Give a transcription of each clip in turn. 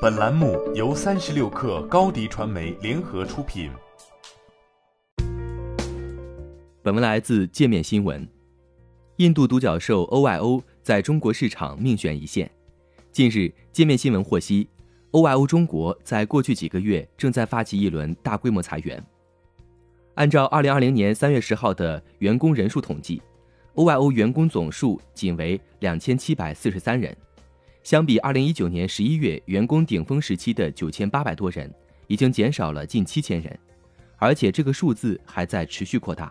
本栏目由三十六氪高低传媒联合出品。本文来自界面新闻。印度独角兽 OYO 在中国市场命悬一线。近日，界面新闻获悉，OYO 中国在过去几个月正在发起一轮大规模裁员。按照二零二零年三月十号的员工人数统计，OYO 员工总数仅为两千七百四十三人。相比二零一九年十一月员工顶峰时期的九千八百多人，已经减少了近七千人，而且这个数字还在持续扩大。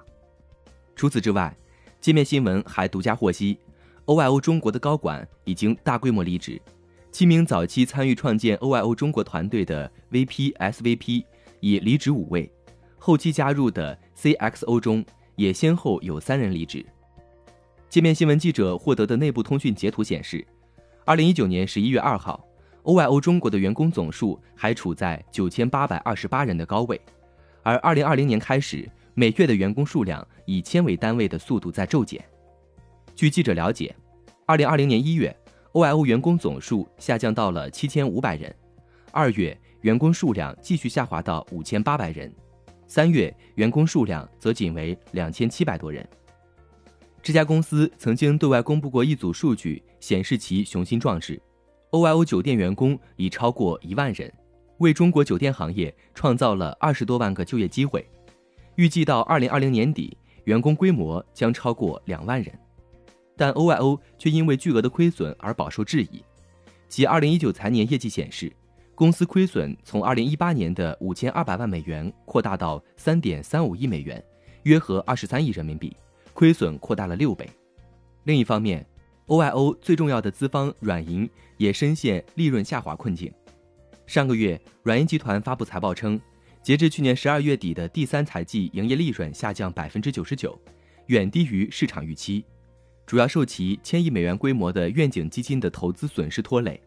除此之外，界面新闻还独家获悉，OYO 中国的高管已经大规模离职，七名早期参与创建 OYO 中国团队的 VP、SVP 已离职五位，后期加入的 CXO 中也先后有三人离职。界面新闻记者获得的内部通讯截图显示。二零一九年十一月二号，OYO 中国的员工总数还处在九千八百二十八人的高位，而二零二零年开始，每月的员工数量以千为单位的速度在骤减。据记者了解，二零二零年一月，OYO 员工总数下降到了七千五百人，二月员工数量继续下滑到五千八百人，三月员工数量则仅为两千七百多人。这家公司曾经对外公布过一组数据，显示其雄心壮志。OYO 酒店员工已超过一万人，为中国酒店行业创造了二十多万个就业机会。预计到二零二零年底，员工规模将超过两万人。但 OYO 却因为巨额的亏损而饱受质疑。其二零一九财年业绩显示，公司亏损从二零一八年的五千二百万美元扩大到三点三五亿美元，约合二十三亿人民币。亏损扩大了六倍。另一方面，OYO 最重要的资方软银也深陷利润下滑困境。上个月，软银集团发布财报称，截至去年十二月底的第三财季营业利润下降百分之九十九，远低于市场预期，主要受其千亿美元规模的愿景基金的投资损失拖累。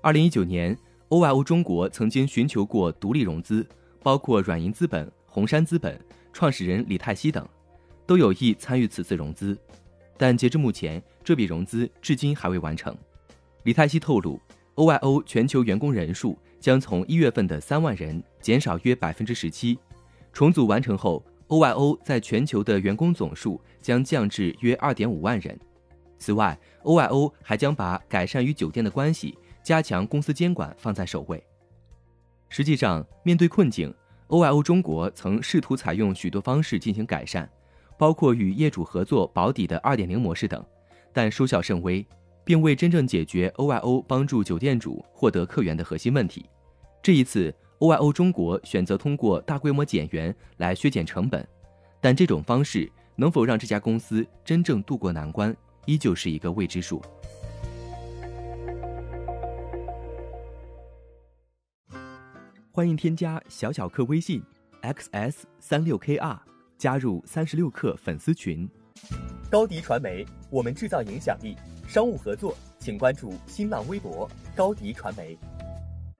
二零一九年，OYO 中国曾经寻求过独立融资，包括软银资本、红杉资本创始人李泰熙等。都有意参与此次融资，但截至目前，这笔融资至今还未完成。李泰熙透露，OYO 全球员工人数将从一月份的三万人减少约百分之十七，重组完成后，OYO 在全球的员工总数将降至约二点五万人。此外，OYO 还将把改善与酒店的关系、加强公司监管放在首位。实际上，面对困境，OYO 中国曾试图采用许多方式进行改善。包括与业主合作保底的二点零模式等，但收效甚微，并未真正解决 OYO 帮助酒店主获得客源的核心问题。这一次，OYO 中国选择通过大规模减员来削减成本，但这种方式能否让这家公司真正渡过难关，依旧是一个未知数。欢迎添加小小客微信：xs 三六 kr。加入三十六氪粉丝群，高迪传媒，我们制造影响力。商务合作，请关注新浪微博高迪传媒。